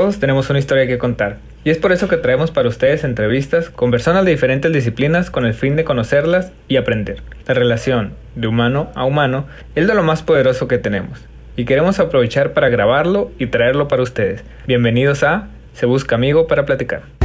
todos tenemos una historia que contar. Y es por eso que traemos para ustedes entrevistas con personas de diferentes disciplinas con el fin de conocerlas y aprender. La relación de humano a humano es de lo más poderoso que tenemos. Y queremos aprovechar para grabarlo y traerlo para ustedes. Bienvenidos a Se Busca Amigo para Platicar.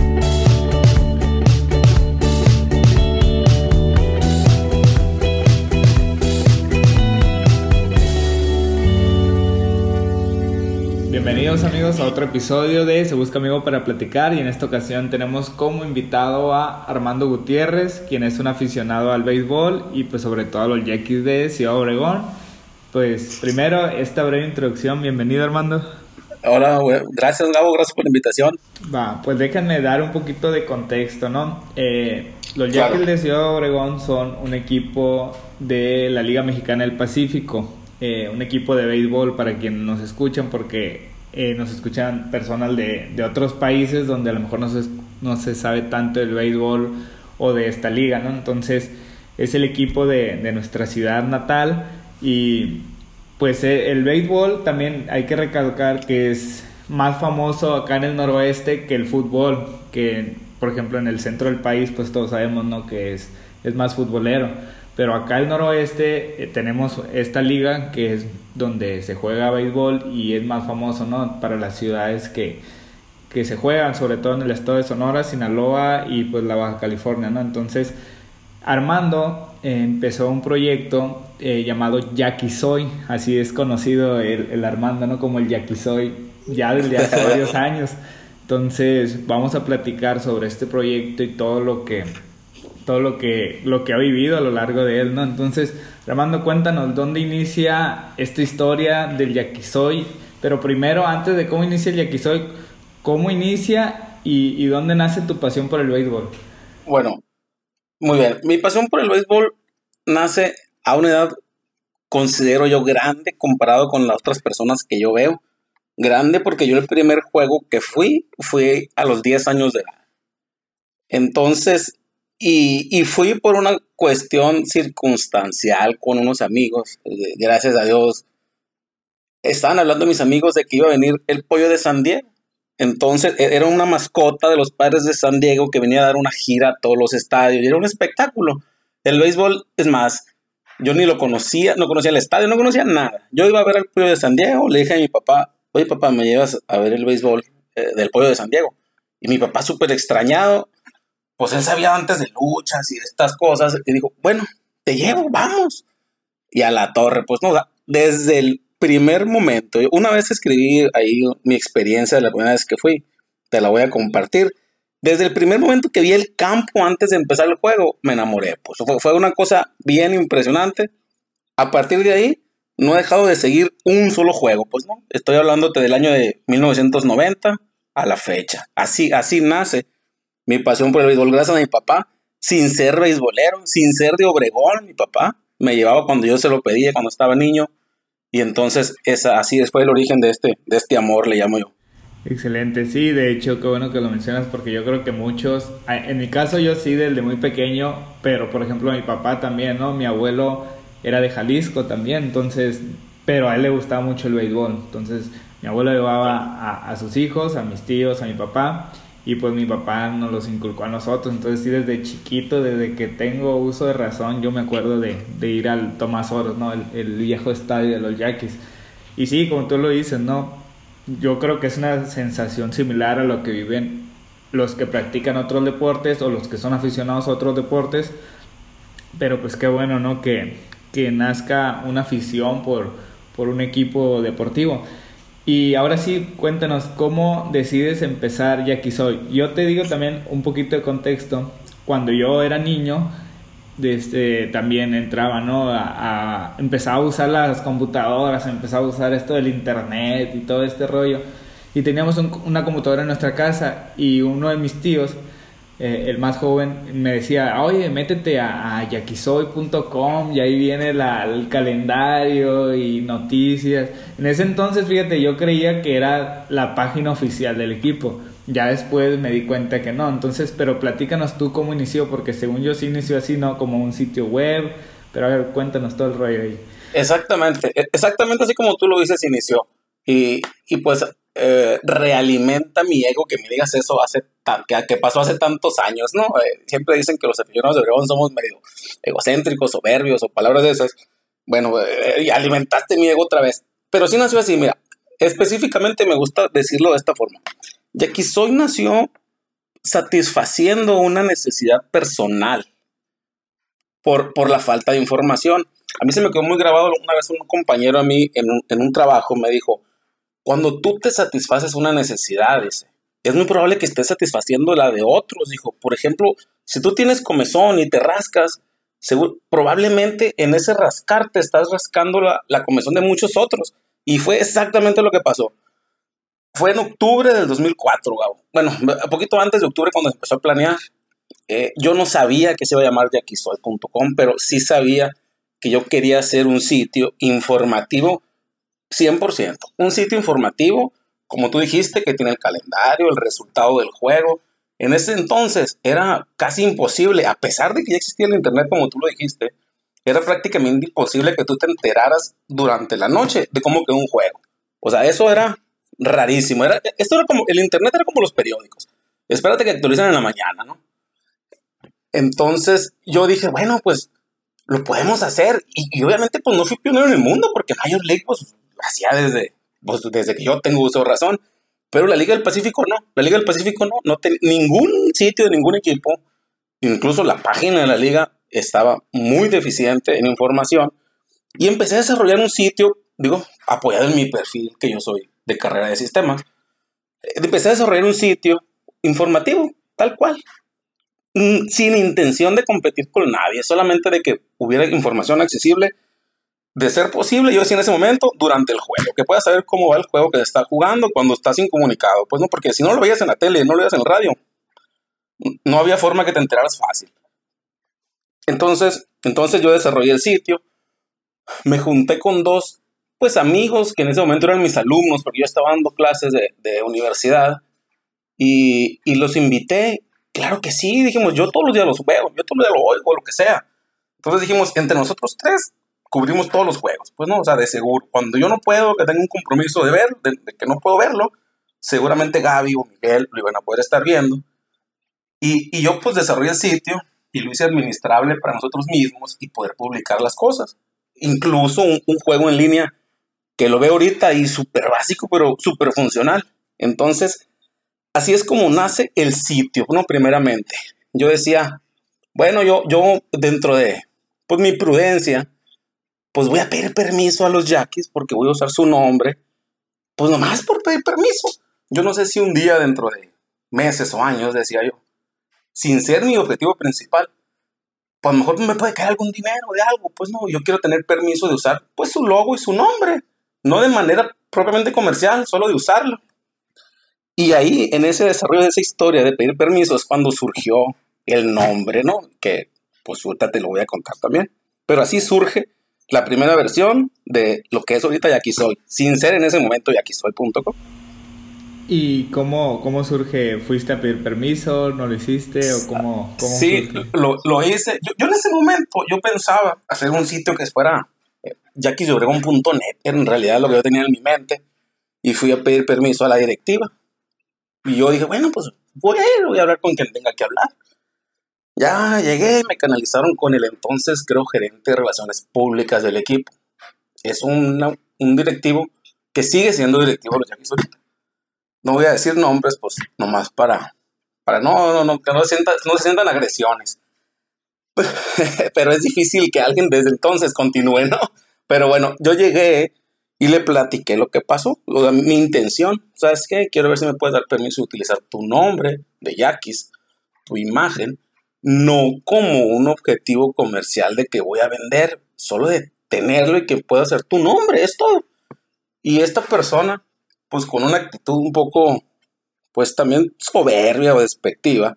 Bienvenidos amigos a otro episodio de Se Busca Amigo para Platicar y en esta ocasión tenemos como invitado a Armando Gutiérrez, quien es un aficionado al béisbol y pues sobre todo a los Yankees de Ciudad Obregón. Pues primero esta breve introducción, bienvenido Armando. Hola, gracias Gabo, gracias por la invitación. Va, pues déjenme dar un poquito de contexto, ¿no? Eh, los Yankees de Ciudad Obregón son un equipo de la Liga Mexicana del Pacífico, eh, un equipo de béisbol para quienes nos escuchan, porque eh, nos escuchan personas de, de, otros países donde a lo mejor no se, no se sabe tanto del béisbol o de esta liga, ¿no? Entonces es el equipo de, de nuestra ciudad natal y pues eh, el béisbol también hay que recalcar que es más famoso acá en el noroeste que el fútbol, que por ejemplo en el centro del país pues todos sabemos, ¿no? Que es, es más futbolero pero acá el noroeste eh, tenemos esta liga que es donde se juega béisbol y es más famoso, ¿no? Para las ciudades que, que se juegan, sobre todo en el estado de Sonora, Sinaloa y pues la Baja California, ¿no? Entonces, Armando eh, empezó un proyecto eh, llamado Yaquisoy, así es conocido el, el, Armando, ¿no? Como el Yaquisoy, ya desde hace varios años. Entonces, vamos a platicar sobre este proyecto y todo lo que todo lo que, lo que ha vivido a lo largo de él, ¿no? Entonces, Armando, cuéntanos dónde inicia esta historia del yaquisoy, pero primero, antes de cómo inicia el yaquisoy, ¿cómo inicia y, y dónde nace tu pasión por el béisbol? Bueno, muy bien. Mi pasión por el béisbol nace a una edad, considero yo, grande comparado con las otras personas que yo veo. Grande porque yo el primer juego que fui fue a los 10 años de edad. Entonces, y, y, fui por una cuestión circunstancial con unos amigos, gracias a Dios. Estaban hablando mis amigos de que iba a venir el pollo de San Diego. Entonces e, era una mascota de los padres de San Diego que venía a dar una gira a todos los estadios y era un espectáculo. El béisbol, es más, yo ni lo conocía, no conocía el estadio, no conocía nada. Yo iba a ver el pollo de San Diego, le dije a mi papá, oye papá, me llevas a ver el béisbol eh, del pollo de San Diego. Y mi papá súper extrañado, pues él sabía antes de luchas y de estas cosas, y dijo, bueno, te llevo, vamos. Y a la torre, pues no, desde el primer momento, una vez escribí ahí mi experiencia de la primera vez que fui, te la voy a compartir. Desde el primer momento que vi el campo antes de empezar el juego, me enamoré. Pues fue una cosa bien impresionante. A partir de ahí, no he dejado de seguir un solo juego. Pues no, estoy hablándote del año de 1990 a la fecha. Así, así nace mi pasión por el béisbol, gracias a mi papá, sin ser beisbolero, sin ser de Obregón, mi papá me llevaba cuando yo se lo pedía, cuando estaba niño, y entonces es así después el origen de este, de este amor, le llamo yo. Excelente, sí, de hecho, qué bueno que lo mencionas porque yo creo que muchos, en mi caso yo sí desde muy pequeño, pero por ejemplo mi papá también, ¿no? Mi abuelo era de Jalisco también, entonces, pero a él le gustaba mucho el béisbol, entonces mi abuelo llevaba a, a sus hijos, a mis tíos, a mi papá, y pues mi papá nos los inculcó a nosotros. Entonces sí, desde chiquito, desde que tengo uso de razón, yo me acuerdo de, ir al Tomás Oros, ¿no? El, viejo estadio de los Yaquis. Y sí, como tú lo dices, ¿no? Yo creo que es una sensación similar a lo que viven los que practican otros deportes o los que son aficionados a otros deportes. Pero pues qué bueno, ¿no? Que, que nazca una afición por, por un equipo deportivo. Y ahora sí, cuéntanos, ¿cómo decides empezar Ya Soy? Yo te digo también un poquito de contexto. Cuando yo era niño, desde, también entraba, ¿no? A, empezaba a usar las computadoras, empezaba a usar esto del internet y todo este rollo. Y teníamos una computadora en nuestra casa y uno de mis tíos eh, el más joven, me decía, oye, métete a, a yaquisoy.com y ahí viene la, el calendario y noticias. En ese entonces, fíjate, yo creía que era la página oficial del equipo. Ya después me di cuenta que no. Entonces, pero platícanos tú cómo inició, porque según yo sí inició así, ¿no? Como un sitio web. Pero a ver, cuéntanos todo el rollo ahí. Exactamente, e, exactamente así como tú lo dices, inició. Y, y pues eh, realimenta mi ego que me digas eso hace que, pasó hace tantos años, ¿no? Eh, siempre dicen que los aficionados de Obregón somos medio egocéntricos, soberbios o palabras de esas. Bueno, eh, alimentaste mi ego otra vez. Pero sí nació así, mira, específicamente me gusta decirlo de esta forma. Jackie Soy nació satisfaciendo una necesidad personal por, por la falta de información. A mí se me quedó muy grabado una vez un compañero a mí en un, en un trabajo me dijo, cuando tú te satisfaces una necesidad, es muy probable que estés satisfaciendo la de otros. Dijo, por ejemplo, si tú tienes comezón y te rascas, probablemente en ese rascar te estás rascando la, la comezón de muchos otros. Y fue exactamente lo que pasó. Fue en octubre del 2004, Gabo. Bueno, un poquito antes de octubre cuando empezó a planear. Eh, yo no sabía que se iba a llamar yaquisoy.com, pero sí sabía que yo quería hacer un sitio informativo 100%. Un sitio informativo, como tú dijiste, que tiene el calendario, el resultado del juego. En ese entonces era casi imposible, a pesar de que ya existía el Internet, como tú lo dijiste, era prácticamente imposible que tú te enteraras durante la noche de cómo quedó un juego. O sea, eso era rarísimo. Era, esto era como, el Internet era como los periódicos. Espérate que actualicen en la mañana, ¿no? Entonces yo dije, bueno, pues lo podemos hacer. Y, obviamente, pues no fui pionero en el mundo, porque Major League, pues hacía desde, pues, desde que yo tengo uso de razón. Pero la Liga del Pacífico no. La Liga del Pacífico no. No tenía ningún sitio de ningún equipo, incluso la página de la liga estaba muy deficiente en información. Y empecé a desarrollar un sitio, digo, apoyado en mi perfil, que yo soy de carrera de sistemas. Empecé a desarrollar un sitio informativo, tal cual, mm, sin intención de competir con nadie, solamente de que hubiera información accesible de ser posible, yo decía en ese momento, durante el juego, que puedas saber cómo va el juego que se está jugando cuando estás incomunicado. Pues no, porque si no lo veías en la tele, no lo veías en el radio, no había forma que te enteraras fácil. Entonces, entonces yo desarrollé el sitio, me junté con dos, pues amigos que en ese momento eran mis alumnos, porque yo estaba dando clases de, de universidad, y, y, los invité. Claro que sí, dijimos, yo todos los días los veo, yo todos los días lo oigo, lo que sea. Entonces dijimos, entre nosotros tres, cubrimos todos los juegos. Pues no, o sea, de seguro. Cuando yo no puedo, que tengo un compromiso de ver, de, que no puedo verlo, seguramente Gaby o Miguel lo iban a poder estar viendo. Y, y, yo pues desarrollé el sitio y lo hice administrable para nosotros mismos y poder publicar las cosas. Incluso un, un juego en línea que lo veo ahorita y súper básico, pero súper funcional. Entonces, así es como nace el sitio, ¿no? Primeramente. Yo decía, bueno, yo, yo dentro de pues mi prudencia, pues voy a pedir permiso a los yaquis porque voy a usar su nombre, pues nomás por pedir permiso. Yo no sé si un día dentro de meses o años, decía yo, sin ser mi objetivo principal, pues a lo mejor me puede caer algún dinero de algo, pues no, yo quiero tener permiso de usar pues su logo y su nombre, no de manera propiamente comercial, solo de usarlo. Y ahí, en ese desarrollo de esa historia de pedir permiso, es cuando surgió el nombre, ¿no? Que pues ahorita te lo voy a contar también. Pero así surge la primera versión de lo que es ahorita y aquí soy, sin ser en ese momento y aquí soy.com. ¿Y cómo, cómo surge? ¿Fuiste a pedir permiso? ¿No lo hiciste? ¿O cómo, sí, lo, lo, hice. Yo, yo, en ese momento yo pensaba hacer un sitio que fuera eh, net en realidad lo que yo tenía en mi mente, y fui a pedir permiso a la directiva. Y yo dije, bueno, pues voy a ir, voy a hablar con quien tenga que hablar. Ya llegué, me canalizaron con el entonces, creo, gerente de relaciones públicas del equipo. Es un directivo que sigue siendo directivo de los Yankees ahorita. No voy a decir nombres, pues nomás para, para no, no, no, que no se, sientan, no se sientan agresiones. Pero es difícil que alguien desde entonces continúe, ¿no? Pero bueno, yo llegué y le platiqué lo que pasó, mi intención. ¿Sabes qué? Quiero ver si me puedes dar permiso de utilizar tu nombre de Yaquis, tu imagen, no como un objetivo comercial de que voy a vender, solo de tenerlo y que pueda ser tu nombre, es todo. Y esta persona, pues con una actitud un poco, pues también soberbia o despectiva,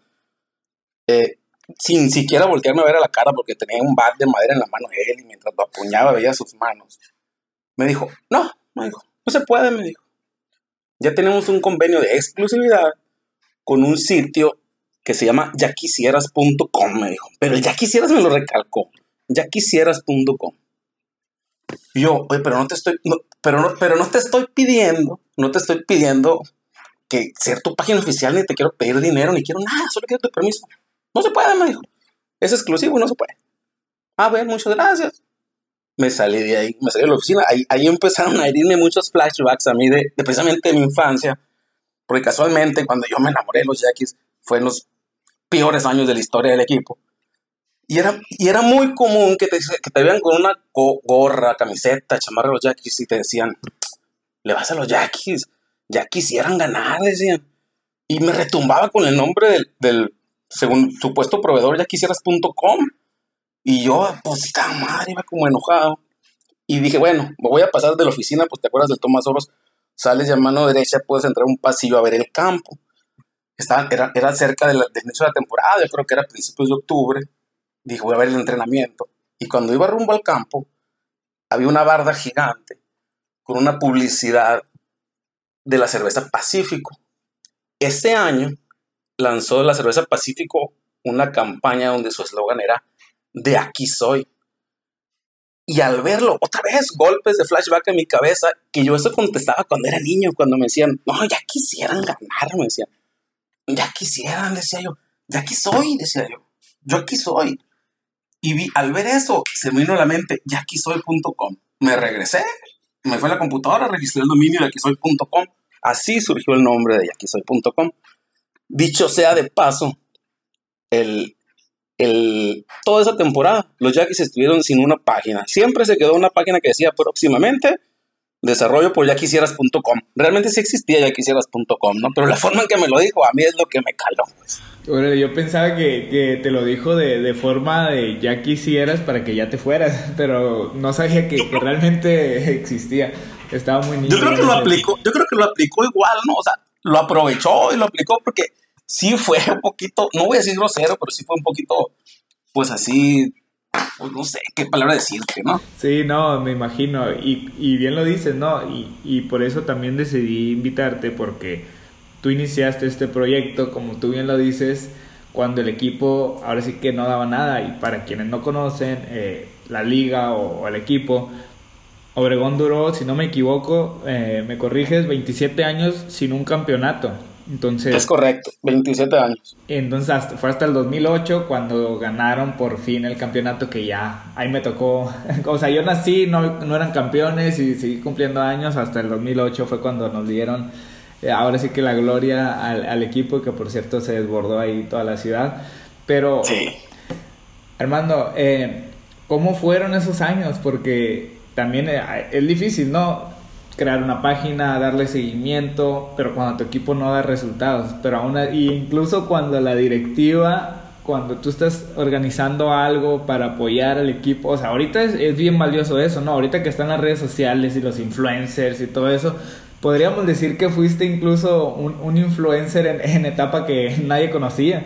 eh, sin siquiera voltearme a ver a la cara porque tenía un bat de madera en la mano de él y mientras lo apuñaba veía sus manos, me dijo, no, me dijo, no se puede, me dijo. Ya tenemos un convenio de exclusividad con un sitio que se llama yaquisieras.com, me dijo. Pero el ya quisieras me lo recalcó. Yaquisieras.com. Yo, oye, pero no te estoy, pero no, pero no te estoy pidiendo, no te estoy pidiendo que ser tu página oficial, ni te quiero pedir dinero, ni quiero nada, solo quiero tu permiso. No se puede, me dijo. Es exclusivo, no se puede. Ah, bueno, muchas gracias. Me salí de ahí, me salí de la oficina. Ahí, ahí empezaron a herirme muchos flashbacks a mí de, de precisamente mi infancia. Porque casualmente, cuando yo me enamoré de los Yaquis, fue en los peores años de la historia del equipo. Y era, y era muy común que te, que te vean con una gorra, camiseta, chamarra de los Yaquis y te decían, le vas a los Yaquis, ya quisieran ganar, decían. Y me retumbaba con el nombre del, del según supuesto proveedor, ya quisieras.com. Y yo, pues, estaba madre, iba como enojado. Y dije, bueno, me voy a pasar de la oficina, pues te acuerdas del Tomás Oros, sales de mano derecha, puedes entrar un pasillo a ver el campo. Estaba, era, era cerca del inicio de la temporada, yo creo que era principios de octubre. Dije, voy a ver el entrenamiento. Y cuando iba rumbo al campo, había una barda gigante con una publicidad de la cerveza Pacífico. Este año lanzó la cerveza Pacífico una campaña donde su eslogan era de aquí soy. Y al verlo, otra vez, golpes de flashback en mi cabeza, que yo eso contestaba cuando era niño, cuando me decían, no, ya quisieran ganar, me decían, ya quisieran, decía yo, ya aquí soy, decía yo, yo aquí soy. Y vi, al ver eso, se me vino a la mente, ya aquí soy.com. Me regresé, me fue a la computadora, registré el dominio de yaquisoy.com. Así surgió el nombre de yaquisoy.com. Dicho sea de paso, el, el, toda esa temporada los Yaquis estuvieron sin una página. Siempre se quedó una página que decía próximamente desarrollo por yaquisieras.com. Realmente sí existía yaquisieras.com, ¿no? Pero la forma en que me lo dijo a mí es lo que me caló. Pues. Bueno, yo pensaba que, que, te lo dijo de, de, forma de ya quisieras para que ya te fueras, pero no sabía que, que realmente existía. Estaba muy niño. Yo creo que lo aplicó, yo creo que lo aplicó igual, ¿no? O sea, lo aprovechó y lo aplicó porque sí fue un poquito, no voy a decir grosero, pero sí fue un poquito, pues así, pues no sé qué palabra decirte, ¿no? Sí, no, me imagino. Y, y bien lo dices, ¿no? Y, y por eso también decidí invitarte porque tú iniciaste este proyecto, como tú bien lo dices, cuando el equipo ahora sí que no daba nada. Y para quienes no conocen eh, la liga o, el equipo, Obregón duró, si no me equivoco, eh, me corriges, 27 años sin un campeonato. Entonces, es correcto, 27 años. Entonces hasta, fue hasta el 2008 cuando ganaron por fin el campeonato que ya ahí me tocó. O sea, yo nací, no, no eran campeones y seguí cumpliendo años. Hasta el 2008 fue cuando nos dieron eh, ahora sí que la gloria al, equipo, que por cierto se desbordó ahí toda la ciudad. Pero, sí. Armando, eh, ¿cómo fueron esos años? Porque también eh, es difícil, ¿no? Crear una página, darle seguimiento, pero cuando tu equipo no da resultados. Pero aún, y incluso cuando la directiva cuando tú estás organizando algo para apoyar al equipo, o sea, ahorita es, es, bien valioso eso, ¿no? Ahorita que están las redes sociales y los influencers y todo eso, podríamos decir que fuiste incluso un, influencer en, etapa que nadie conocía.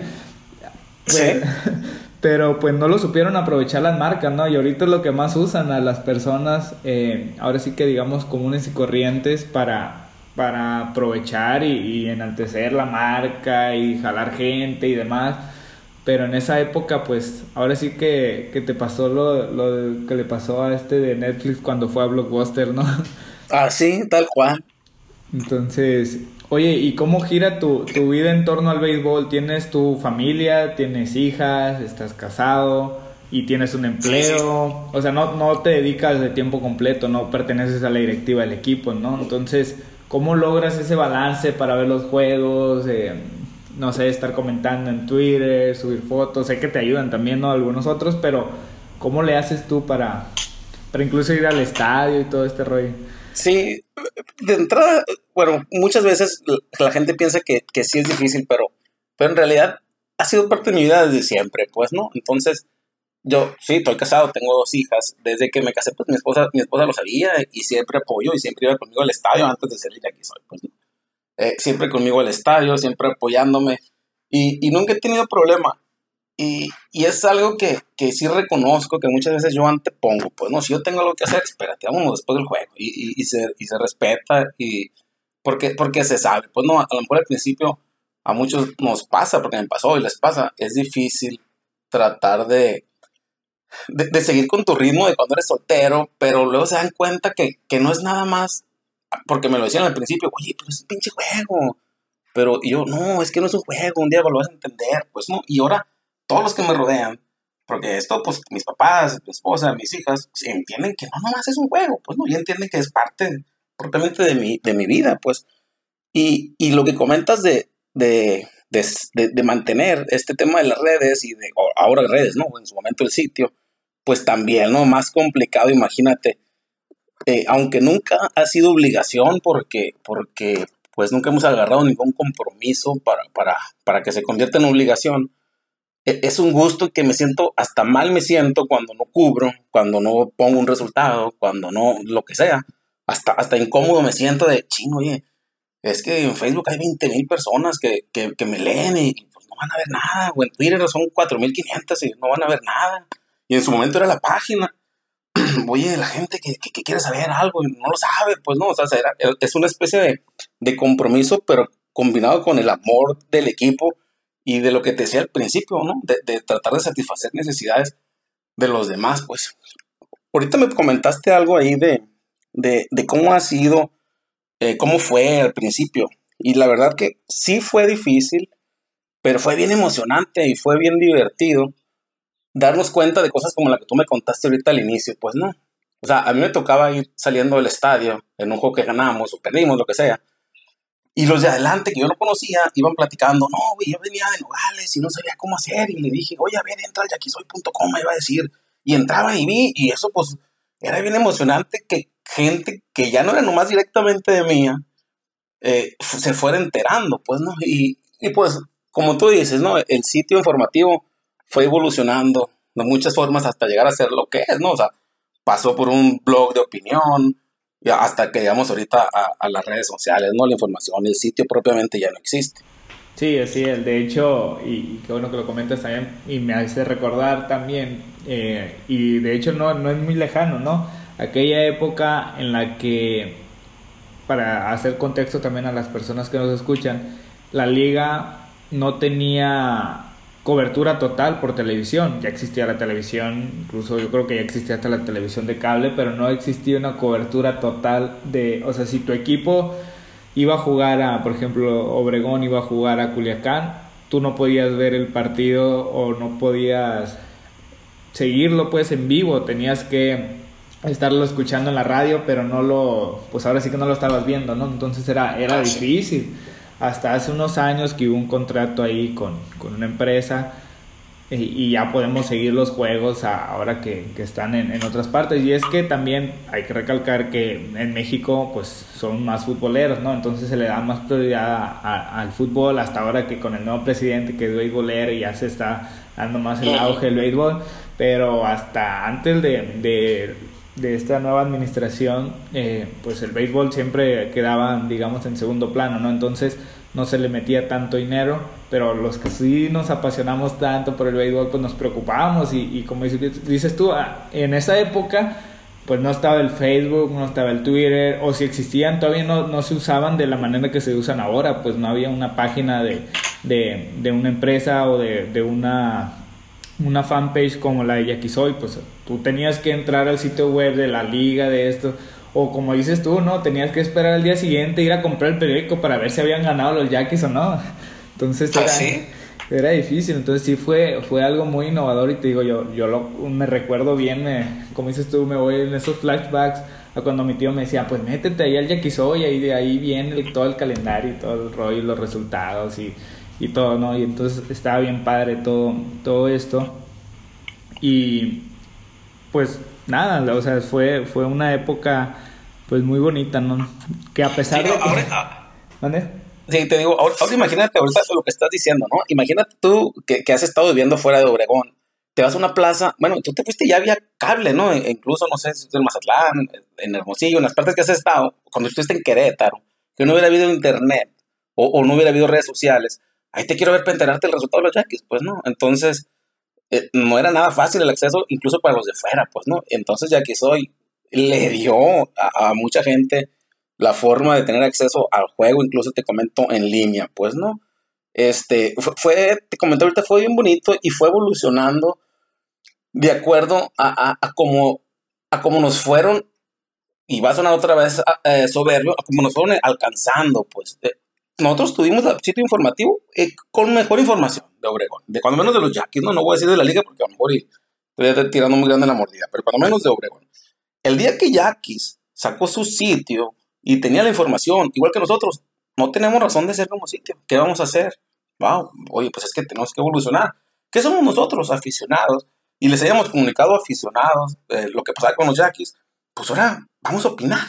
Sí. Pero, pues no lo supieron aprovechar las marcas, ¿no? Y ahorita es lo que más usan a las personas, eh, ahora sí que digamos comunes y corrientes para, para aprovechar y, enaltecer la marca y jalar gente y demás. Pero en esa época, pues, ahora sí que, que te pasó lo, lo que le pasó a este de Netflix cuando fue a Blockbuster, ¿no? Ah, sí, tal cual. Entonces, oye, ¿y cómo gira tu, tu, vida en torno al béisbol? ¿Tienes tu familia? ¿Tienes hijas? ¿Estás casado? ¿Y tienes un empleo? O sea, no, no te dedicas de tiempo completo, no perteneces a la directiva del equipo, ¿no? Entonces, ¿cómo logras ese balance para ver los juegos? Eh, no sé, estar comentando en Twitter, subir fotos, sé que te ayudan también, ¿no? Algunos otros, pero ¿cómo le haces tú para, para incluso ir al estadio y todo este rollo? Sí, de entrada, bueno, muchas veces la gente piensa que, que sí es difícil, pero, pero en realidad ha sido parte de mi vida desde siempre, pues, ¿no? Entonces, yo sí, estoy casado, tengo dos hijas. Desde que me casé, pues mi esposa, mi esposa lo sabía y siempre apoyó y siempre iba conmigo al estadio antes de ser el que soy, pues. Eh, siempre conmigo al estadio, siempre apoyándome y, y nunca he tenido problema. Y, y, es algo que, que, sí reconozco que muchas veces yo antepongo. Pues no, si yo tengo algo que hacer, espérate, vámonos después del juego. Y, y, y, se, se respeta y porque, porque se sabe. Pues no, a lo mejor al principio a muchos nos pasa, porque me pasó y les pasa, es difícil tratar de, de, seguir con tu ritmo de cuando eres soltero, pero luego se dan cuenta que, que no es nada más, porque me lo decían al principio, oye, pero es un pinche juego. Pero yo, no, es que no es un juego, un día lo vas a entender, pues no. Y ahora, todos los que me rodean, porque esto, pues mis papás, mi esposa, mis hijas, pues, entienden que no nomás es un juego, pues no, y entienden que es parte propiamente de mi, de mi vida, pues. Y, y lo que comentas de, de, de, mantener este tema de las redes y de ahora redes, ¿no? En su momento el sitio, pues también, ¿no? Más complicado, imagínate. Eh, aunque nunca ha sido obligación porque, porque pues nunca hemos agarrado ningún compromiso para, para, para que se convierta en obligación, es un gusto que me siento, hasta mal me siento cuando no cubro, cuando no pongo un resultado, cuando no, lo que sea. Hasta, hasta incómodo me siento de, chino, oye, es que en Facebook hay 20 mil personas que, me leen y, pues no van a ver nada, o en Twitter son 4.500 y no van a ver nada. Y en su momento era la página. Oye, la gente que, quiere saber algo y no lo sabe, pues no, o sea, es una especie de compromiso, pero combinado con el amor del equipo y de lo que te decía al principio, ¿no? De, tratar de satisfacer necesidades de los demás, pues. Ahorita me comentaste algo ahí de, de, cómo ha sido, eh, cómo fue al principio. Y la verdad que sí fue difícil, pero fue bien emocionante y fue bien divertido darnos cuenta de cosas como la que tú me contaste ahorita al inicio, pues no. O sea, a mí me tocaba ir saliendo del estadio en un juego que ganamos o perdimos, lo que sea, y los de adelante, que yo no conocía, iban platicando, no, güey, yo venía de Nogales y no sabía cómo hacer. Y le dije, oye, a ver, entra al yaquisoy.com, me iba a decir. Y entraba y vi, y eso pues era bien emocionante que gente que ya no era nomás directamente de mía, eh, se fuera enterando, pues, ¿no? Y, y, pues, como tú dices, ¿no? El sitio informativo fue evolucionando de muchas formas hasta llegar a ser lo que es, ¿no? O sea, pasó por un blog de opinión, hasta que llegamos ahorita a, las redes sociales, ¿no? La información, el sitio propiamente ya no existe. Sí, así es. De hecho, y, qué bueno que lo comentas también, y me hace recordar también, eh, y de hecho no, no es muy lejano, ¿no? Aquella época en la que, para hacer contexto también a las personas que nos escuchan, la liga no tenía cobertura total por televisión. Ya existía la televisión, incluso yo creo que ya existía hasta la televisión de cable, pero no existía una cobertura total de, o sea, si tu equipo iba a jugar a, por ejemplo, Obregón iba a jugar a Culiacán, tú no podías ver el partido o no podías seguirlo pues en vivo, tenías que estarlo escuchando en la radio, pero no lo, pues ahora sí que no lo estabas viendo, ¿no? Entonces era, era ah, difícil hasta hace unos años que hubo un contrato ahí con, una empresa y, ya podemos seguir los juegos ahora que, están en, otras partes. Y es que también hay que recalcar que en México pues son más futboleros, ¿no? Entonces se le da más prioridad al fútbol hasta ahora que con el nuevo presidente que es beisbolero y ya se está dando más el auge del béisbol. Pero hasta antes de, de esta nueva administración, eh, pues el béisbol siempre quedaba, digamos, en segundo plano, ¿no? Entonces no se le metía tanto dinero, pero los que sí nos apasionamos tanto por el béisbol, pues nos preocupábamos y, como dices tú, ah, en esa época, pues no estaba el Facebook, no estaba el Twitter, o si existían, todavía no, no se usaban de la manera que se usan ahora, pues no había una página de, de, de una empresa o de, de una una fanpage como la de Yakisoy, pues tú tenías que entrar al sitio web de la liga, de esto, o como dices tú, ¿no? Tenías que esperar al día siguiente, ir a comprar el periódico para ver si habían ganado los Yaquis o no. Entonces ¿Ah, era, era difícil, entonces sí fue, fue algo muy innovador y te digo, yo, yo lo, me recuerdo bien, como dices tú, me voy en esos flashbacks a cuando mi tío me decía, pues métete ahí al Yakisoy, ahí de ahí viene todo el calendario y todo el rollo y los resultados y y todo, ¿no? Y entonces estaba bien padre todo, todo esto. Y pues nada, o sea, fue, fue una época pues muy bonita, ¿no? Que a pesar de... Ahora, Sí, te digo, ahora, imagínate ahorita lo que estás diciendo, ¿no? Imagínate tú que, que, has estado viviendo fuera de Obregón, te vas a una plaza, bueno, tú te fuiste ya había cable, ¿no? E incluso, no sé, si en Mazatlán, en Hermosillo, en las partes que has estado, cuando estuviste en Querétaro, que no hubiera habido internet o, o no hubiera habido redes sociales, ahí te quiero ver para enterarte el resultado de los Yankees, pues no. Entonces, eh, no era nada fácil el acceso, incluso para los de fuera, pues no. Entonces, ya que soy, le dio a, mucha gente la forma de tener acceso al juego, incluso te comento en línea, pues no. Este, fue, te comento ahorita, fue bien bonito y fue evolucionando de acuerdo a, a, cómo a nos fueron, y va a sonar otra vez eh, soberbio, a cómo nos fueron alcanzando, pues. Eh, nosotros tuvimos el sitio informativo con mejor información de Obregón, de cuando menos de los Yaquis, no, no voy a decir de la liga porque a lo mejor estoy tirando muy grande la mordida, pero cuando menos de Obregón. El día que Yaquis sacó su sitio y tenía la información, igual que nosotros, no tenemos razón de ser como sitio. ¿Qué vamos a hacer? Wow, oye, pues es que tenemos que evolucionar. ¿Qué somos nosotros, aficionados? Y les hayamos comunicado aficionados eh, lo que pasaba con los Yaquis, pues ahora vamos a opinar.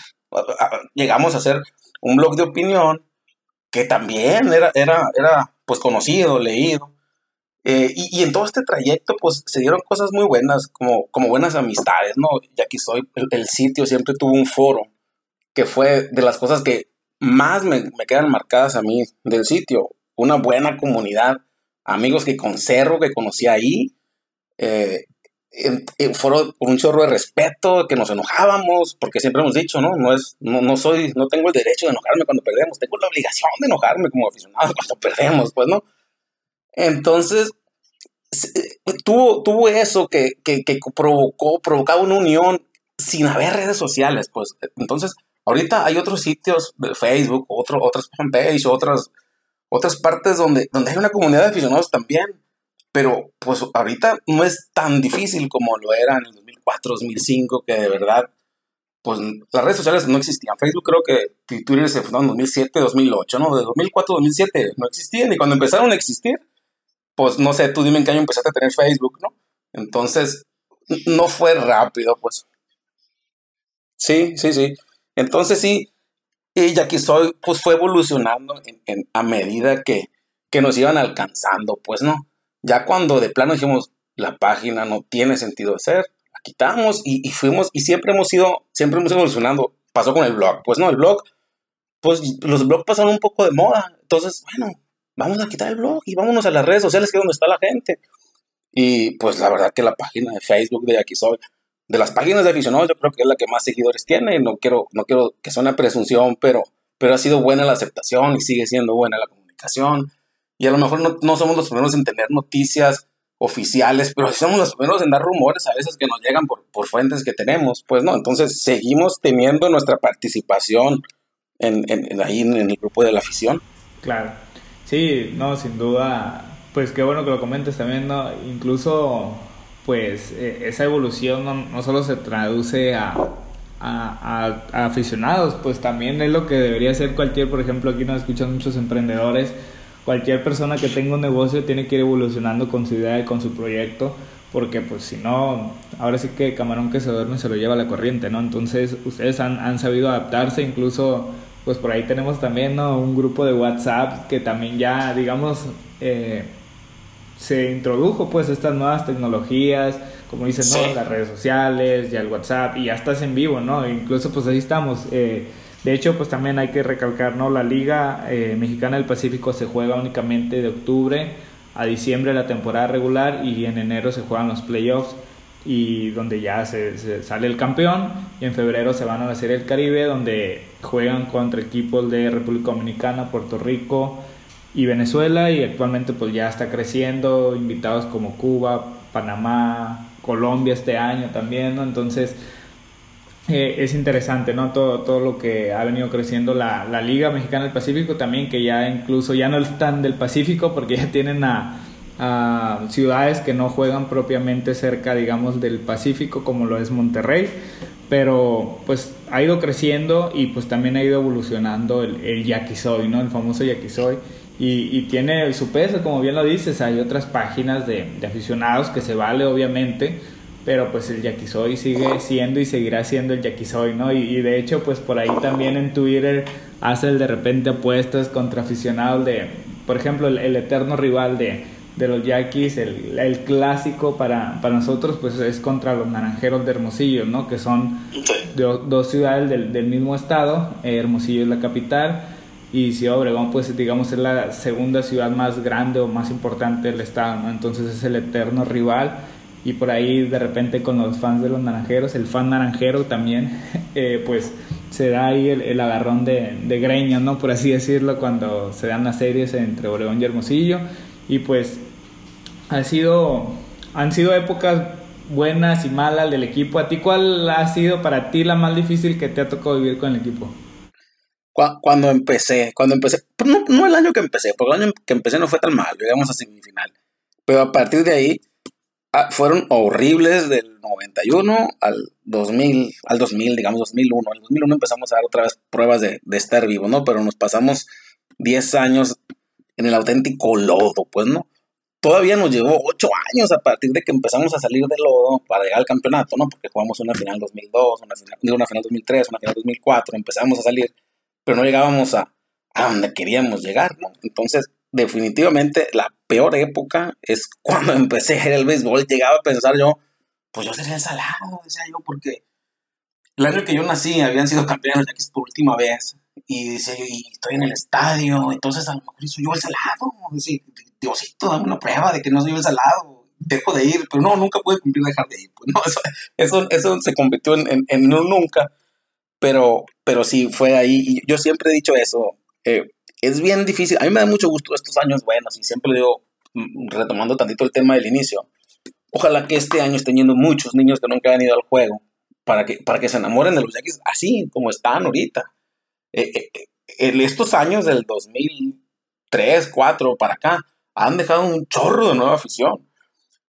Llegamos a hacer un blog de opinión que también era, era, era pues conocido, leído. Eh, y, en todo este trayecto, pues se dieron cosas muy buenas, como, como buenas amistades, ¿no? Ya que soy, el, sitio siempre tuvo un foro, que fue de las cosas que más me, me, quedan marcadas a mí del sitio. Una buena comunidad, amigos que conservo, que conocí ahí, eh, fueron por un chorro de respeto, que nos enojábamos, porque siempre hemos dicho, ¿no? No, es, no, no, soy, no tengo el derecho de enojarme cuando perdemos, tengo la obligación de enojarme como aficionado cuando perdemos, pues, ¿no? Entonces, tuvo, tuvo eso que, que, que provocó, provocaba una unión sin haber redes sociales, pues. Entonces, ahorita hay otros sitios Facebook, otro, otras fanpage, otras, otras partes donde, donde hay una comunidad de aficionados también pero pues ahorita no es tan difícil como lo era en el 2004, 2005, que de verdad, pues las redes sociales no existían. Facebook creo que Twitter se fundó en 2007, 2008, ¿no? De 2004, 2007 no existían y cuando empezaron a existir, pues no sé, tú dime en qué año empezaste a tener Facebook, ¿no? Entonces, no fue rápido, pues. Sí, sí, sí. Entonces sí, y ya pues fue evolucionando a medida que, que nos iban alcanzando, pues, ¿no? Ya cuando de plano dijimos, la página no tiene sentido ser, la quitamos y, fuimos, y siempre hemos ido, siempre hemos evolucionando. Pasó con el blog, pues no, el blog, pues los blogs pasaron un poco de moda. Entonces, bueno, vamos a quitar el blog y vámonos a las redes sociales que es donde está la gente. Y pues la verdad que la página de Facebook de aquí soy, de las páginas de aficionados, yo creo que es la que más seguidores tiene. No quiero, no quiero que sea una presunción, pero, pero ha sido buena la aceptación y sigue siendo buena la comunicación y a lo mejor no, somos los primeros en tener noticias oficiales, pero somos los primeros en dar rumores a veces que nos llegan por, por fuentes que tenemos, pues no, entonces seguimos teniendo nuestra participación en, en, ahí en el grupo de la afición. Claro, sí, no, sin duda, pues qué bueno que lo comentes también, ¿no? Incluso, pues e, esa evolución no, no, solo se traduce a, a, a, aficionados, pues también es lo que debería ser cualquier, por ejemplo, aquí nos escuchan muchos emprendedores, cualquier persona que tenga un negocio tiene que ir evolucionando con su idea y con su proyecto, porque pues si no, ahora sí que camarón que se duerme se lo lleva la corriente, ¿no? Entonces ustedes han, han sabido adaptarse, incluso pues por ahí tenemos también ¿no? un grupo de WhatsApp que también ya, digamos, eh, se introdujo pues estas nuevas tecnologías, como dicen, ¿no? Las redes sociales, ya el WhatsApp, y ya estás en vivo, ¿no? Incluso pues ahí estamos. Eh, de hecho, pues también hay que recalcar, ¿no? La Liga eh, Mexicana del Pacífico se juega únicamente de octubre a diciembre la temporada regular y en enero se juegan los playoffs y donde ya se, sale el campeón y en febrero se van a la Serie del Caribe donde juegan contra equipos de República Dominicana, Puerto Rico y Venezuela y actualmente pues ya está creciendo, invitados como Cuba, Panamá, Colombia este año también, ¿no? Entonces eh, es interesante, ¿no? Todo, todo lo que ha venido creciendo la, la, Liga Mexicana del Pacífico también, que ya incluso ya no están del Pacífico porque ya tienen a, ciudades que no juegan propiamente cerca, digamos, del Pacífico, como lo es Monterrey, pero pues ha ido creciendo y pues también ha ido evolucionando el, el ¿no? El famoso yaquisoy. Y, tiene su peso, como bien lo dices, hay otras páginas de, aficionados que se vale, obviamente, pero pues el yaquisoy sigue siendo y seguirá siendo el yaquisoy, ¿no? Y, de hecho, pues por ahí también en Twitter hace el de repente apuestas contra aficionados de, por ejemplo, el, eterno rival de, de los yaquis, el, el, clásico para, para nosotros, pues es contra los naranjeros de Hermosillo, ¿no? Que son dos ciudades del, del, mismo estado, Hermosillo es la capital. Y Ciudad Obregón, pues digamos, es la segunda ciudad más grande o más importante del estado, ¿no? Entonces es el eterno rival y por ahí de repente con los fans de los naranjeros, el fan naranjero también, eh, pues se da ahí el, agarrón de, de greña, ¿no? Por así decirlo, cuando se dan las series entre Obregón y Hermosillo. Y pues ha sido, han sido épocas buenas y malas del equipo. ¿A ti cuál ha sido para ti la más difícil que te ha tocado vivir con el equipo? Cuando empecé, cuando empecé, no, no el año que empecé, porque el año que empecé no fue tan mal, llegamos a semifinal. Pero a partir de ahí, ah, fueron horribles del 91 al 2000, al 2000, digamos 2001. Al 2001 empezamos a dar otra vez pruebas de, de estar vivo, ¿no? Pero nos pasamos 10 años en el auténtico lodo, pues, ¿no? Todavía nos llevó 8 años a partir de que empezamos a salir del lodo para llegar al campeonato, ¿no? Porque jugamos una final 2002, una final, una final 2003, una final 2004, empezamos a salir, pero no llegábamos a, a donde queríamos llegar, ¿no? Entonces, definitivamente la peor época es cuando empecé a al béisbol. Llegaba a pensar yo, pues yo sería el salado, decía yo, porque el año que yo nací habían sido campeones ya que es por última vez. Y dice, y estoy en el estadio, entonces a lo mejor soy yo el salado. Dice, Diosito, dame una prueba de que no soy yo el salado. Dejo de ir, pero no, nunca pude cumplir dejar de ir. Pues no, eso, eso, se convirtió en, en, un nunca. Pero, pero sí, fue ahí. Y yo siempre he dicho eso. Eh, es bien difícil. A mí me da mucho gusto estos años buenos y siempre digo, mm, retomando tantito el tema del inicio, ojalá que este año estén yendo muchos niños que nunca han ido al juego para que, para que se enamoren de los Yankees así como están ahorita. Eh, eh, eh estos años del 2003, 2004 para acá han dejado un chorro de nueva afición.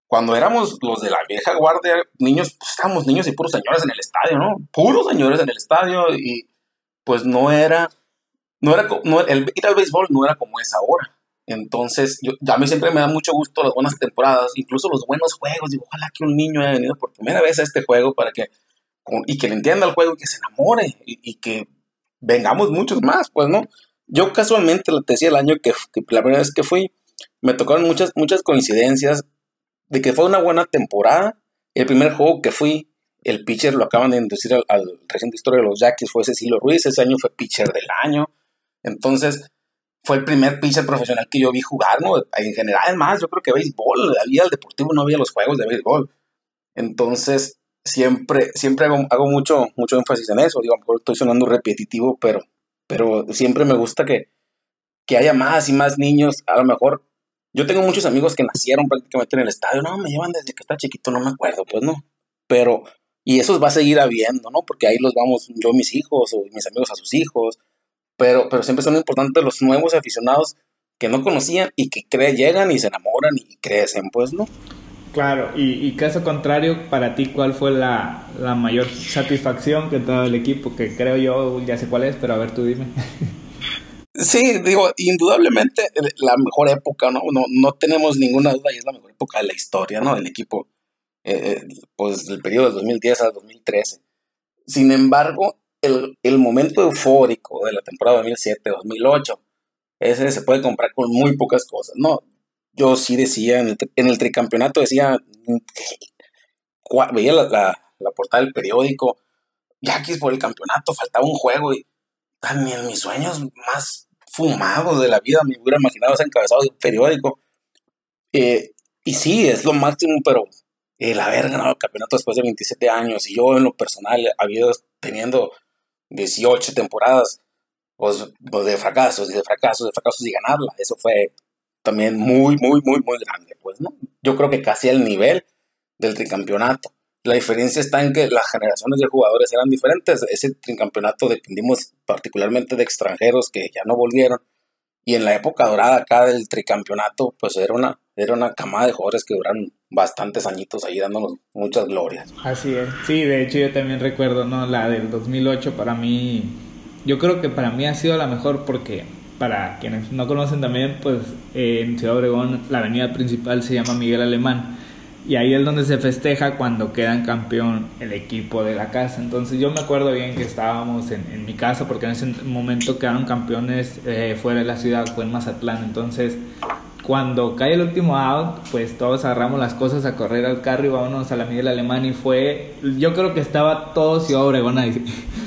Cuando éramos los de la vieja guardia, niños, pues niños y puros señores en el estadio, ¿no? Puros señores en el estadio y pues no era no era, el ir al béisbol no era como es ahora. Entonces, yo, a mí siempre me da mucho gusto las buenas temporadas, incluso los buenos juegos. Digo, ojalá que un niño haya venido por primera vez a este juego para que, y que le entienda el juego y que se enamore y, que vengamos muchos más, pues, ¿no? Yo casualmente, te decía el año que, la primera vez que fui, me tocaron muchas, muchas coincidencias de que fue una buena temporada. El primer juego que fui, el pitcher lo acaban de inducir al, reciente historia de los Jackies, fue Cecilio Ruiz, ese año fue pitcher del año. Entonces, fue el primer pitcher profesional que yo vi jugar, ¿no? En general, además, yo creo que béisbol, había el deportivo, no había los juegos de béisbol. Entonces, siempre, siempre hago, hago mucho, mucho énfasis en eso. Digo, estoy sonando repetitivo, pero, pero siempre me gusta que, que haya más y más niños. A lo mejor, yo tengo muchos amigos que nacieron prácticamente en el estadio. No, me llevan desde que está chiquito, no me acuerdo, pues no. Pero, y eso va a seguir habiendo, ¿no? Porque ahí los vamos, yo, mis hijos, o mis amigos a sus hijos pero, pero siempre son importantes los nuevos aficionados que no conocían y que creen, llegan y se enamoran y crecen, pues, ¿no? Claro, y, caso contrario, para ti, ¿cuál fue la, mayor satisfacción que te el equipo? Que creo yo, ya sé cuál es, pero a ver, tú dime. Sí, digo, indudablemente la mejor época, ¿no? No, no tenemos ninguna duda y es la mejor época de la historia, ¿no? Del equipo, eh, eh, pues del periodo de 2010 al 2013. Sin embargo, el, momento eufórico de la temporada 2007-2008, ese se puede comprar con muy pocas cosas. No, yo sí decía, en el, tricampeonato decía, veía la, portada del periódico, ya que por el campeonato faltaba un juego y también en mis sueños más fumados de la vida me hubiera imaginado ese encabezado de un periódico. Eh, y sí, es lo máximo, pero el haber ganado el campeonato después de 27 años y yo en lo personal había teniendo 18 temporadas pues, pues, de fracasos y de fracasos, de fracasos y ganarla. Eso fue también muy, muy, muy, muy grande, pues, ¿no? Yo creo que casi al nivel del tricampeonato. La diferencia está en que las generaciones de jugadores eran diferentes. Ese tricampeonato dependimos particularmente de extranjeros que ya no volvieron. Y en la época dorada acá del tricampeonato, pues era una, era una camada de jugadores que duran bastantes añitos ahí dándonos muchas glorias. Así es. Sí, de hecho yo también recuerdo, ¿no? La del 2008 para mí, yo creo que para mí ha sido la mejor porque para quienes no conocen también, pues en Ciudad Obregón la avenida principal se llama Miguel Alemán. Y ahí es donde se festeja cuando quedan campeón el equipo de la casa. Entonces yo me acuerdo bien que estábamos en, en mi casa porque en ese momento quedaron campeones eh, fuera de la ciudad, fue en Mazatlán. Entonces cuando cae el último out, pues todos agarramos las cosas a correr al carro y vámonos a la Miguel Alemán y fue, yo creo que estaba todo Ciudad Obregón ahí.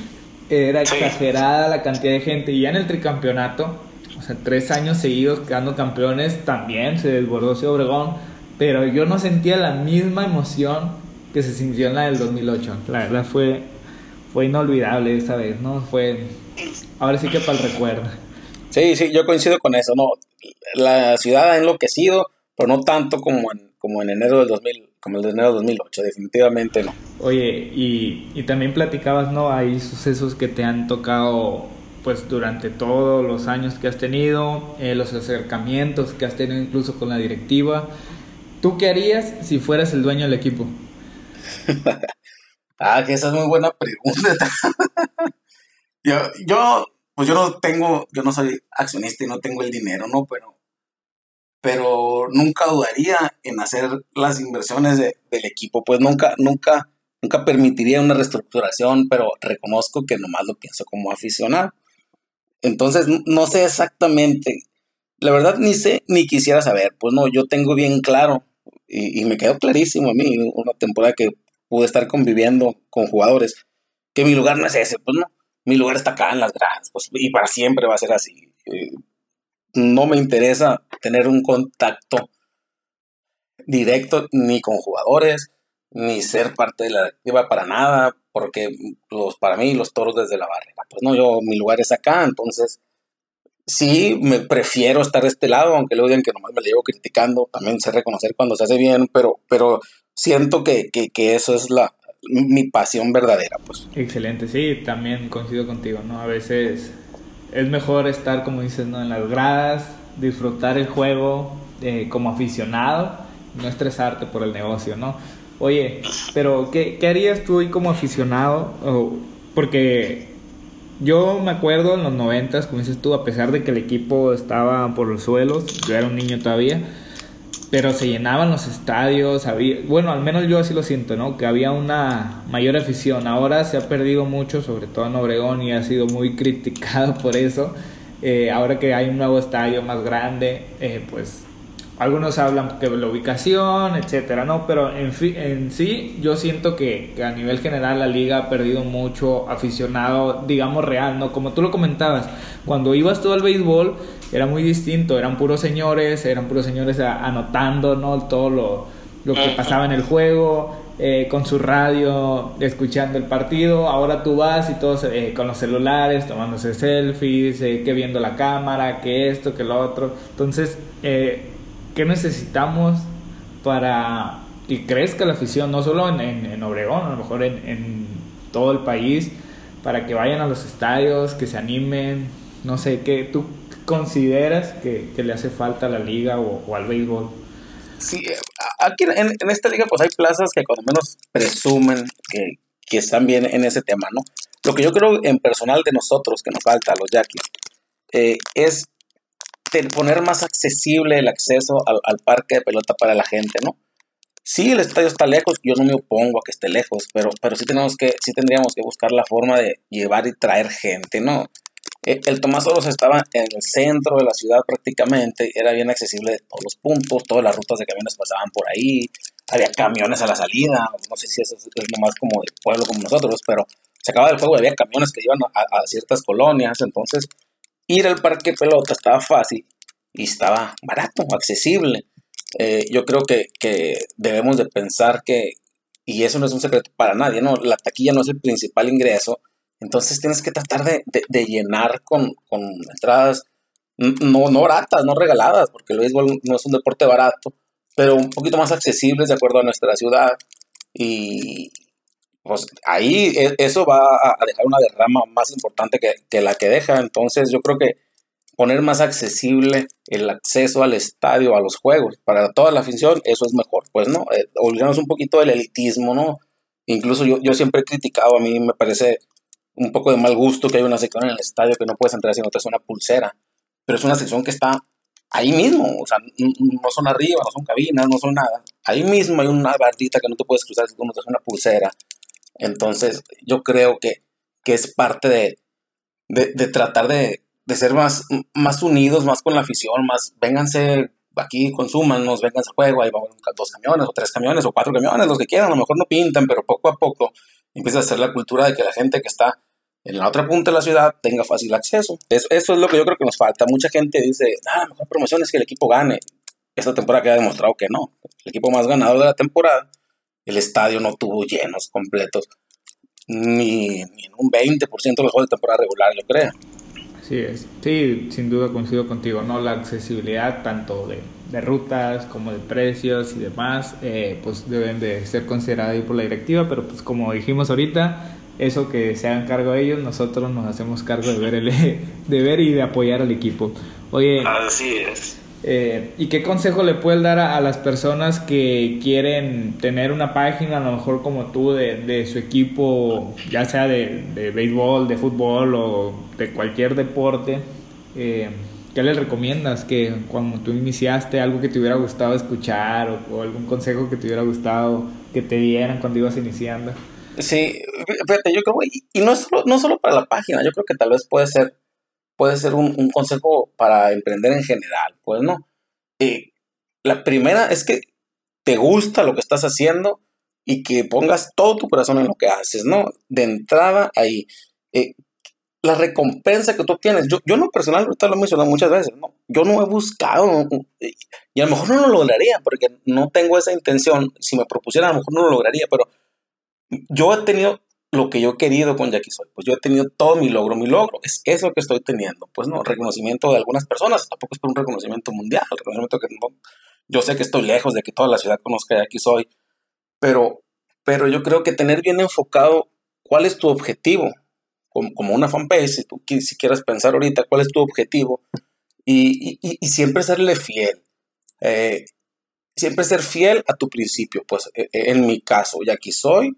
Era exagerada la cantidad de gente y ya en el tricampeonato, sea, tres años seguidos quedando campeones, también se desbordó Ciudad Obregón, pero yo no sentía la misma emoción que se sintió en la del 2008. La verdad fue, fue inolvidable esa vez, ¿no? Fue, ahora sí que para el recuerdo. Sí, sí, yo coincido con eso, ¿no? La ciudad ha enloquecido, pero no tanto como en, como en enero del 2000, como el de enero de 2008, definitivamente no. Oye, y, y también platicabas, ¿no? Hay sucesos que te han tocado pues durante todos los años que has tenido, eh, los acercamientos que has tenido incluso con la directiva. ¿Tú qué harías si fueras el dueño del equipo? ah, que esa es muy buena pregunta. yo, yo, pues yo no tengo, yo no soy accionista y no tengo el dinero, ¿no? Pero pero nunca dudaría en hacer las inversiones del equipo, pues nunca, nunca, nunca permitiría una reestructuración, pero reconozco que nomás lo pienso como aficionado. Entonces, no sé exactamente, la verdad ni sé ni quisiera saber, pues no, yo tengo bien claro y, me quedó clarísimo a mí, una temporada que pude estar conviviendo con jugadores, que mi lugar no es ese, pues no, mi lugar está acá en las gradas, pues, y para siempre va a ser así. Eh, no me interesa tener un contacto directo ni con jugadores, ni ser parte de la directiva para nada, porque los, para mí los toros desde la barrera, pues no, yo, mi lugar es acá, entonces sí, me prefiero estar de este lado, aunque luego digan que nomás me llevo criticando, también sé reconocer cuando se hace bien, pero, pero siento que, que, que eso es la, mi pasión verdadera, pues. Excelente, sí, también coincido contigo, ¿no? A veces es mejor estar, como dices, ¿no? en las gradas, disfrutar el juego eh, como aficionado, no estresarte por el negocio, ¿no? Oye, pero ¿qué, harías tú hoy como aficionado? porque yo me acuerdo en los noventas, como dices tú, a pesar de que el equipo estaba por los suelos, yo era un niño todavía, pero se llenaban los estadios, había, bueno, al menos yo así lo siento, ¿no? Que había una mayor afición. Ahora se ha perdido mucho, sobre todo en Obregón, y ha sido muy criticado por eso. Eh, ahora que hay un nuevo estadio más grande, eh, pues algunos hablan de la ubicación, etcétera, ¿no? Pero en, en sí, yo siento que, que, a nivel general la liga ha perdido mucho aficionado, digamos, real, ¿no? Como tú lo comentabas, cuando ibas tú al béisbol era muy distinto, eran puros señores, eran puros señores anotando, ¿no? Todo lo, lo que pasaba en el juego, eh, con su radio, escuchando el partido. Ahora tú vas y todos eh, con los celulares, tomándose selfies, eh, que viendo la cámara, que esto, que lo otro. Entonces, eh, ¿qué necesitamos para que crezca la afición, no solo en, en, Obregón, a lo mejor en, todo el país, para que vayan a los estadios, que se animen, no sé, ¿qué tú consideras que, le hace falta a la liga o, al béisbol? Sí, aquí en, esta liga pues hay plazas que cuando menos presumen que, están bien en ese tema, ¿no? Lo que yo creo en personal de nosotros que nos falta, a los yaquis, eh, es poner más accesible el acceso al, al, parque de pelota para la gente, ¿no? Sí, el estadio está lejos, yo no me opongo a que esté lejos, pero, pero sí, tenemos que, sí tendríamos que buscar la forma de llevar y traer gente, ¿no? El, el Tomás Oros estaba en el centro de la ciudad prácticamente, era bien accesible de todos los puntos, todas las rutas de camiones pasaban por ahí, había camiones a la salida, no sé si eso es, nomás como de pueblo como nosotros, pero se acababa el juego y había camiones que iban a ciertas colonias, entonces ir al parque pelota estaba fácil y estaba barato, accesible. Eh, yo creo que, que, debemos de pensar que, y eso no es un secreto para nadie, ¿no? La taquilla no es el principal ingreso, entonces tienes que tratar de, de, de llenar con, con, entradas no, no baratas, no regaladas, porque el béisbol no es un deporte barato, pero un poquito más accesibles de acuerdo a nuestra ciudad. Y, pues ahí e, eso va a dejar una derrama más importante que, que, la que deja. Entonces yo creo que poner más accesible el acceso al estadio, a los juegos, para toda la afición, eso es mejor. Pues no, eh, olvidarnos un poquito del elitismo, ¿no? Incluso yo, yo siempre he criticado, a mí me parece un poco de mal gusto que hay una sección en el estadio que no puedes entrar si no te una pulsera, pero es una sección que está ahí mismo, o sea, no son arriba, no son cabinas, no son nada. Ahí mismo hay una bardita que no te puedes cruzar si no te una pulsera. Entonces, yo creo que, que es parte de, de, de tratar de, de, ser más, más unidos, más con la afición, más, vénganse aquí, consúmanos, vénganse al juego, ahí vamos dos camiones, o tres camiones, o cuatro camiones, los que quieran, a lo mejor no pintan, pero poco a poco empieza a ser la cultura de que la gente que está en la otra punta de la ciudad tenga fácil acceso. Eso, es lo que yo creo que nos falta. Mucha gente dice, ah, la mejor promoción es que el equipo gane. Esta temporada queda demostrado que no. El equipo más ganador de la temporada el estadio no tuvo llenos completos, ni, ni en un 20% de los juegos de temporada regular, yo creo. Sí, es. sí, sin duda coincido contigo, ¿no? La accesibilidad tanto de, de rutas, como de precios y demás, eh, pues deben de ser consideradas por la directiva, pero pues como dijimos ahorita, eso que se hagan cargo ellos, nosotros nos hacemos cargo de ver, el, de ver y de apoyar al equipo. Oye, así es. Eh, ¿Y qué consejo le puedes dar a, las personas que quieren tener una página, a lo mejor como tú, de, su equipo, ya sea de, de, béisbol, de fútbol o de cualquier deporte? Eh, ¿Qué les recomiendas? Que cuando tú iniciaste, algo que te hubiera gustado escuchar o, algún consejo que te hubiera gustado que te dieran cuando ibas iniciando. Sí, fíjate, yo creo, y, y no, solo, no solo para la página, yo creo que tal vez puede ser puede ser un, consejo para emprender en general, pues no. Eh, la primera es que te gusta lo que estás haciendo y que pongas todo tu corazón en lo que haces, ¿no? De entrada ahí. Eh, la recompensa que tú tienes, yo, yo en lo personal, ahorita lo he mencionado muchas veces, ¿no? Yo no he buscado, y a lo mejor no lo lograría, porque no tengo esa intención, si me propusiera a lo mejor no lo lograría, pero yo he tenido lo que yo he querido con Jackie Soy. Pues yo he tenido todo mi logro. Mi logro es eso que estoy teniendo. Pues no, reconocimiento de algunas personas. Tampoco es por un reconocimiento mundial. Reconocimiento que no, yo sé que estoy lejos de que toda la ciudad conozca a Jackie Soy. Pero, pero yo creo que tener bien enfocado cuál es tu objetivo. Como, como una fanpage, si tú si quieres pensar ahorita cuál es tu objetivo. Y, y, y siempre serle fiel. Eh, siempre ser fiel a tu principio. Pues e, e, en mi caso, Jackie Soy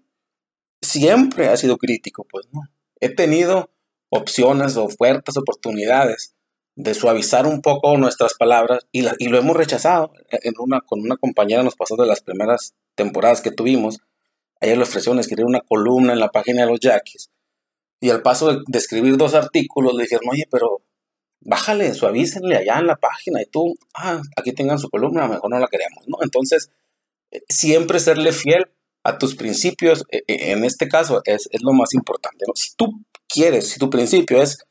siempre ha sido crítico, pues no. He tenido opciones, ofertas, oportunidades de suavizar un poco nuestras palabras y, lo hemos rechazado. Con una compañera nos pasó de las primeras temporadas que tuvimos. Ella le ofreció escribir una columna en la página de los Yaquis. Y al paso de, escribir dos artículos le dijeron, oye, pero bájale, suavícenle allá en la página y tú, ah, aquí tengan su columna, mejor no la queremos, ¿no? Entonces, eh, siempre serle fiel a tus principios, e, e, en este caso, es, lo más importante. Si tú quieres, si tu principio es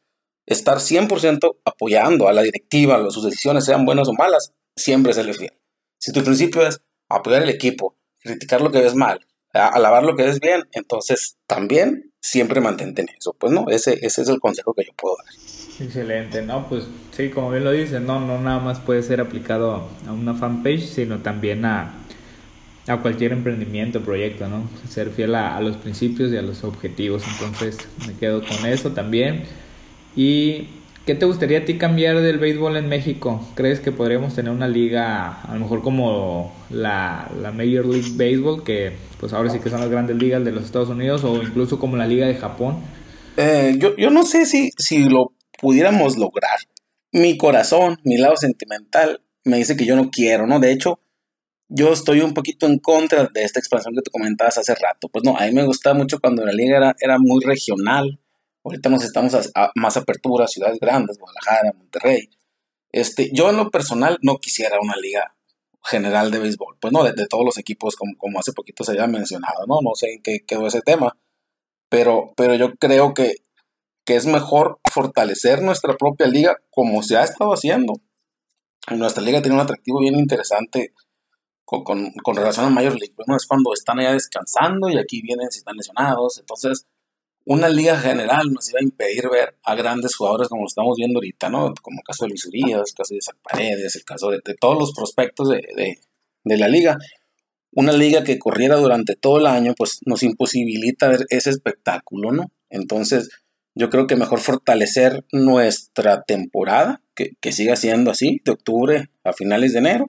estar 100% apoyando a la directiva, sus decisiones sean buenas o malas, siempre serle fiel. Si tu principio es apoyar al equipo, criticar lo que ves mal, alabar lo que ves bien, entonces también siempre mantente en eso. Pues no, ese, ese es el consejo que yo puedo dar. Excelente, ¿no? Pues sí, como bien lo dices, no, no nada más puede ser aplicado a una fanpage, sino también a, a cualquier emprendimiento, proyecto, ¿no? Ser fiel a, los principios y a los objetivos. Entonces me quedo con eso también. ¿Y qué te gustaría a ti cambiar del béisbol en México? ¿Crees que podríamos tener una liga, a lo mejor como la, la Major League Baseball, que pues ahora sí que son las grandes ligas de los Estados Unidos, o incluso como la Liga de Japón? Eh, yo, yo no sé si, si lo pudiéramos lograr. Mi corazón, mi lado sentimental, me dice que yo no quiero, ¿no? De hecho, yo estoy un poquito en contra de esta expansión que te comentabas hace rato. Pues no, a mí me gustaba mucho cuando la liga era, era muy regional. Ahorita nos estamos más apertura, ciudades grandes, Guadalajara, Monterrey. Este, yo en lo personal no quisiera una liga general de béisbol. Pues no, de, todos los equipos, como, como, hace poquito se había mencionado, ¿no? No sé en qué quedó ese tema. Pero, pero yo creo que, que es mejor fortalecer nuestra propia liga como se ha estado haciendo. Nuestra liga tiene un atractivo bien interesante con, con, relación a Major League. Bueno, es cuando están allá descansando y aquí vienen si están lesionados. Entonces, una liga general nos iba a impedir ver a grandes jugadores como lo estamos viendo ahorita, ¿no? Como el caso de Luis Urias, el caso de Isaac Paredes, el caso de, todos los prospectos de, de, de, la liga. Una liga que corriera durante todo el año, pues nos imposibilita ver ese espectáculo, ¿no? Entonces, yo creo que mejor fortalecer nuestra temporada, que, que siga siendo así, de octubre a finales de enero,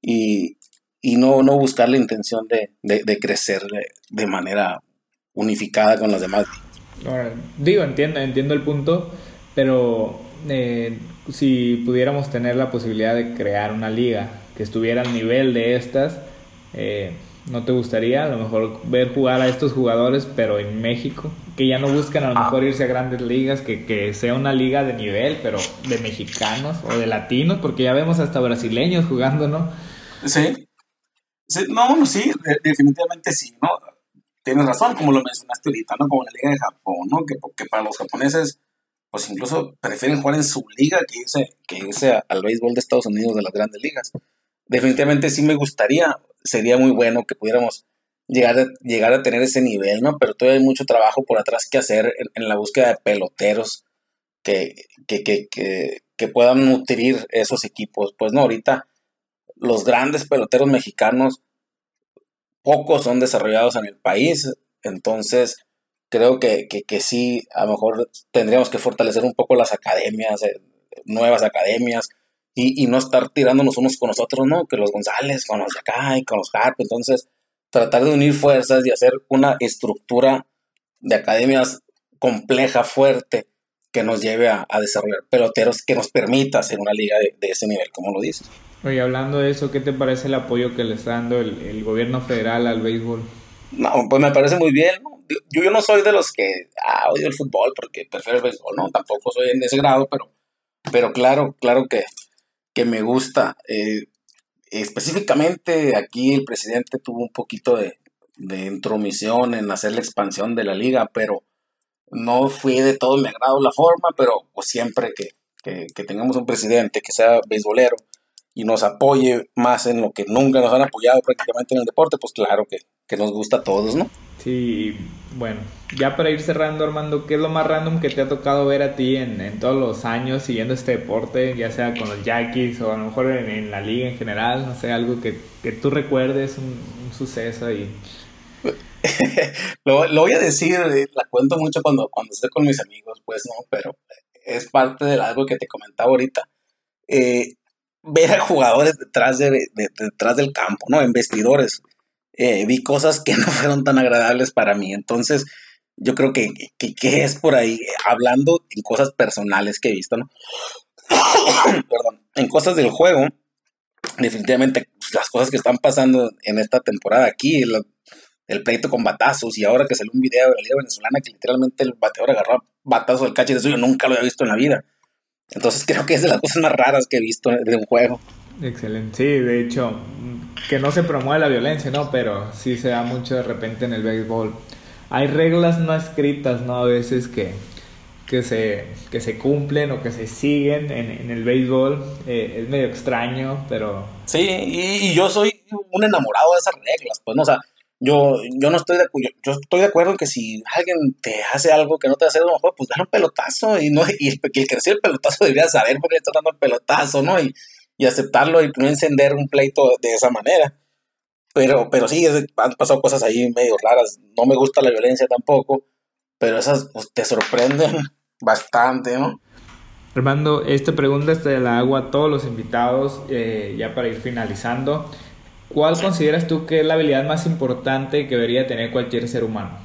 y, y no, no buscar la intención de, de, crecer de, manera unificada con los demás. digo, entiendo, entiendo el punto, pero eh, si pudiéramos tener la posibilidad de crear una liga que estuviera al nivel de estas, eh, ¿no te gustaría a lo mejor ver jugar a estos jugadores, pero en México? Que ya no buscan a lo mejor irse a grandes ligas, que, que sea una liga de nivel, pero de mexicanos o de latinos, porque ya vemos hasta brasileños jugando, ¿no? Sí, no, bueno, sí, definitivamente sí, ¿no? Tienes razón, como lo mencionaste ahorita, ¿no? Como la Liga de Japón, ¿no? Que, para los japoneses, pues incluso prefieren jugar en su liga que irse, que irse al béisbol de Estados Unidos de las grandes ligas. Definitivamente sí me gustaría, sería muy bueno que pudiéramos llegar a, llegar a tener ese nivel, ¿no? Pero todavía hay mucho trabajo por atrás que hacer en, la búsqueda de peloteros que, que, que, que puedan nutrir esos equipos. Pues no, ahorita los grandes peloteros mexicanos, pocos son desarrollados en el país, entonces creo que, que, sí, a lo mejor tendríamos que fortalecer un poco las academias, eh, nuevas academias, y, no estar tirándonos unos con nosotros, ¿no? Que los González con los de acá y con los Harp, entonces tratar de unir fuerzas y hacer una estructura de academias compleja, fuerte, que nos lleve a, desarrollar peloteros que nos permita hacer una liga de, ese nivel, como lo dices. Oye, hablando de eso, ¿qué te parece el apoyo que le está dando el, gobierno federal al béisbol? No, pues me parece muy bien. Yo, yo no soy de los que ah, odio el fútbol porque prefiero el béisbol, no, tampoco soy en ese grado, pero, pero claro, claro que, que me gusta. Eh, específicamente aquí el presidente tuvo un poquito de, de intromisión en hacer la expansión de la liga, pero no fue de todo mi agrado la forma, pero pues siempre que, que, tengamos un presidente que sea beisbolero y nos apoye más en lo que nunca nos han apoyado prácticamente en el deporte, pues claro que, que nos gusta a todos, ¿no? Sí, bueno, ya para ir cerrando, Armando, ¿qué es lo más random que te ha tocado ver a ti en, todos los años siguiendo este deporte, ya sea con los Jackies o a lo mejor en, la liga en general? No sé, algo que, tú recuerdes, un, suceso y... lo, lo, voy a decir, eh, la cuento mucho cuando, cuando estoy con mis amigos, pues no, pero es parte de algo que te comentaba ahorita. Eh, ver a jugadores detrás, de, detrás del campo, ¿no? En vestidores eh, vi cosas que no fueron tan agradables para mí. Entonces, yo creo que, que, es por ahí, hablando en cosas personales que he visto, ¿no? Perdón, en cosas del juego, definitivamente pues, las cosas que están pasando en esta temporada aquí, el, pleito con batazos, y ahora que salió un video de la Liga Venezolana que literalmente el bateador agarró batazos del caché de eso, yo nunca lo había visto en la vida. Entonces creo que es de las cosas más raras que he visto de un juego. Excelente, sí, de hecho, que no se promueve la violencia, ¿no? Pero sí se da mucho de repente en el béisbol. Hay reglas no escritas, ¿no? A veces que, que, se, que se cumplen o que se siguen en, el béisbol. Eh, es medio extraño, pero... Sí, y, yo soy un enamorado de esas reglas, pues, ¿no? O sea, yo, yo no estoy de acuerdo, yo estoy de acuerdo en que si alguien te hace algo que no te hace lo mejor, pues dale un pelotazo y no y el, que recibe el pelotazo debería saber por qué está dando el pelotazo, ¿no? Y, y aceptarlo y no encender un pleito de esa manera. Pero, pero sí, han pasado cosas ahí medio raras. No me gusta la violencia tampoco, pero esas pues, te sorprenden bastante, ¿no? Armando, esta pregunta te la hago a todos los invitados, eh, ya para ir finalizando. ¿Cuál consideras tú que es la habilidad más importante que debería tener cualquier ser humano?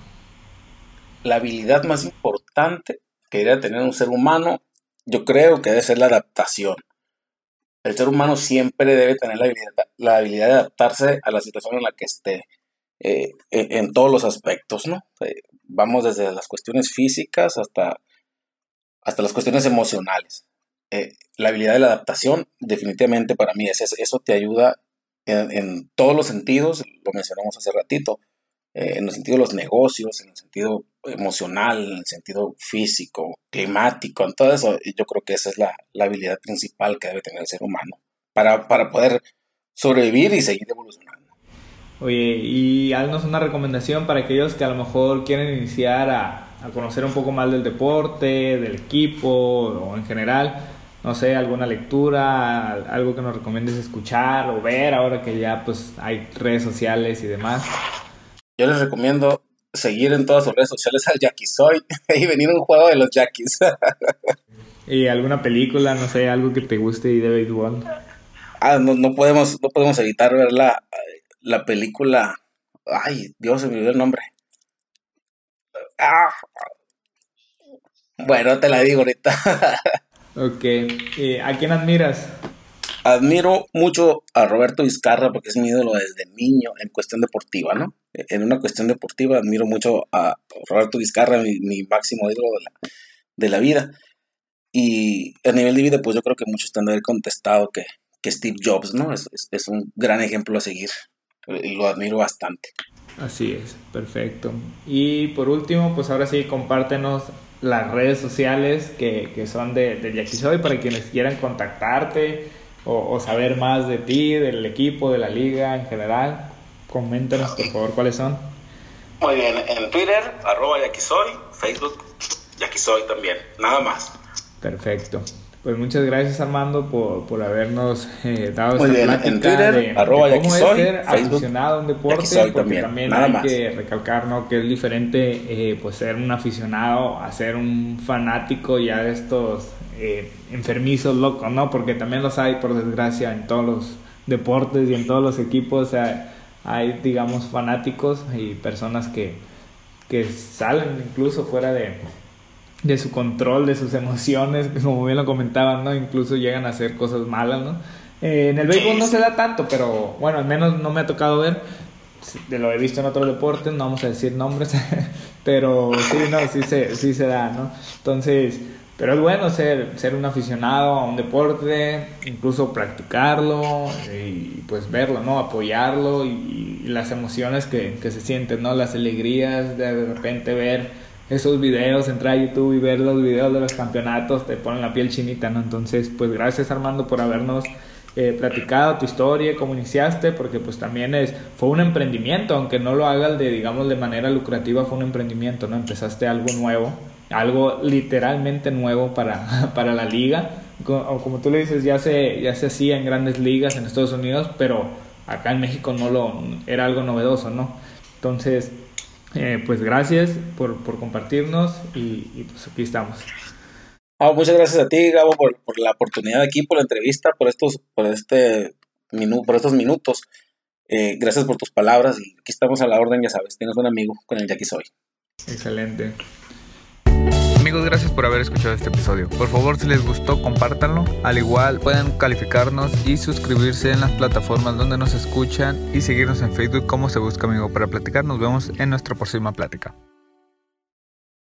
La habilidad más importante que debería tener un ser humano, yo creo que debe ser la adaptación el ser humano siempre debe tener la habilidad, de adaptarse a la situación en la que esté, eh, en, todos los aspectos, ¿no? Eh, vamos desde las cuestiones físicas hasta, hasta las cuestiones emocionales. Eh, la habilidad de la adaptación, definitivamente para mí, es, eso te ayuda en, todos los sentidos, lo mencionamos hace ratito, en el sentido de los negocios, en el sentido emocional, en el sentido físico, climático, en todo eso, yo creo que esa es la, habilidad principal que debe tener el ser humano para, poder sobrevivir y seguir evolucionando. Oye, y haznos una recomendación para aquellos que a lo mejor quieren iniciar a, conocer un poco más del deporte, del equipo o en general, no sé, alguna lectura, algo que nos recomiendes escuchar o ver ahora que ya pues hay redes sociales y demás. Yo les recomiendo seguir en todas sus redes sociales al Jackie Soy y venir a un juego de los Jackies. ¿Y alguna película, no sé, algo que te guste y de béisbol? Ah, no, no, podemos, no podemos evitar ver la, la película. Ay, Dios, se me olvidó el nombre. Ah. Bueno, te la digo ahorita. ok. ¿A quién admiras? Admiro mucho a Roberto Vizcarra porque es mi ídolo desde niño en cuestión deportiva, ¿no? En una cuestión deportiva admiro mucho a Roberto Vizcarra, mi, máximo ídolo de la, de la, vida. Y a nivel de vida, pues yo creo que muchos haber contestado que, que Steve Jobs, ¿no? Es, es, un gran ejemplo a seguir. Lo admiro bastante. Así es, perfecto. Y por último, pues ahora sí, compártenos las redes sociales que, que son de, de Yakisoy para quienes quieran contactarte o, saber más de ti, del equipo, de la liga en general, coméntanos por favor cuáles son. Muy bien, en Twitter, arroba Yakisoy, Facebook, Yakisoy también, nada más. Perfecto. Pues muchas gracias Armando por, por habernos eh, dado Muy esta bien, plática en Twitter, de, arroba de cómo es Soy, ser Facebook, aficionado a un deporte, porque también, también hay más. que recalcar ¿no? que es diferente eh, pues ser un aficionado a ser un fanático ya de estos eh, enfermizos locos, ¿no? Porque también los hay por desgracia en todos los deportes y en todos los equipos, sea, hay digamos fanáticos y personas que, que salen incluso fuera de, de su control, de sus emociones, como bien lo comentaban, ¿no? Incluso llegan a hacer cosas malas, ¿no? Eh, en el béisbol no se da tanto, pero bueno, al menos no me ha tocado ver. De lo he visto en otros deportes, no vamos a decir nombres, pero sí, no, sí se, sí se da, ¿no? Entonces, pero es bueno ser, ser un aficionado a un deporte, incluso practicarlo y pues verlo, ¿no? Apoyarlo y, y las emociones que, que se sienten, ¿no? Las alegrías de de repente ver esos videos, entrar a YouTube y ver los videos de los campeonatos, te ponen la piel chinita, ¿no? Entonces, pues gracias Armando por habernos eh, platicado tu historia, cómo iniciaste, porque pues también es, fue un emprendimiento, aunque no lo hagas de, digamos, de manera lucrativa, fue un emprendimiento, ¿no? Empezaste algo nuevo, algo literalmente nuevo para, para la liga, como, como tú le dices, ya se, ya se hacía en grandes ligas en Estados Unidos, pero acá en México no lo, era algo novedoso, ¿no? Entonces, eh, pues gracias por, por compartirnos y, y, pues aquí estamos. Ah, muchas gracias a ti, Gabo, por, por, la oportunidad aquí, por la entrevista, por estos, por este minu, por estos minutos. Eh, gracias por tus palabras y aquí estamos a la orden, ya sabes, tienes un amigo con el Jackie Soy. Excelente. Amigos, gracias por haber escuchado este episodio. Por favor, si les gustó, compártanlo. Al igual, pueden calificarnos y suscribirse en las plataformas donde nos escuchan y seguirnos en Facebook como Se Busca Amigo para platicar. Nos vemos en nuestra próxima plática.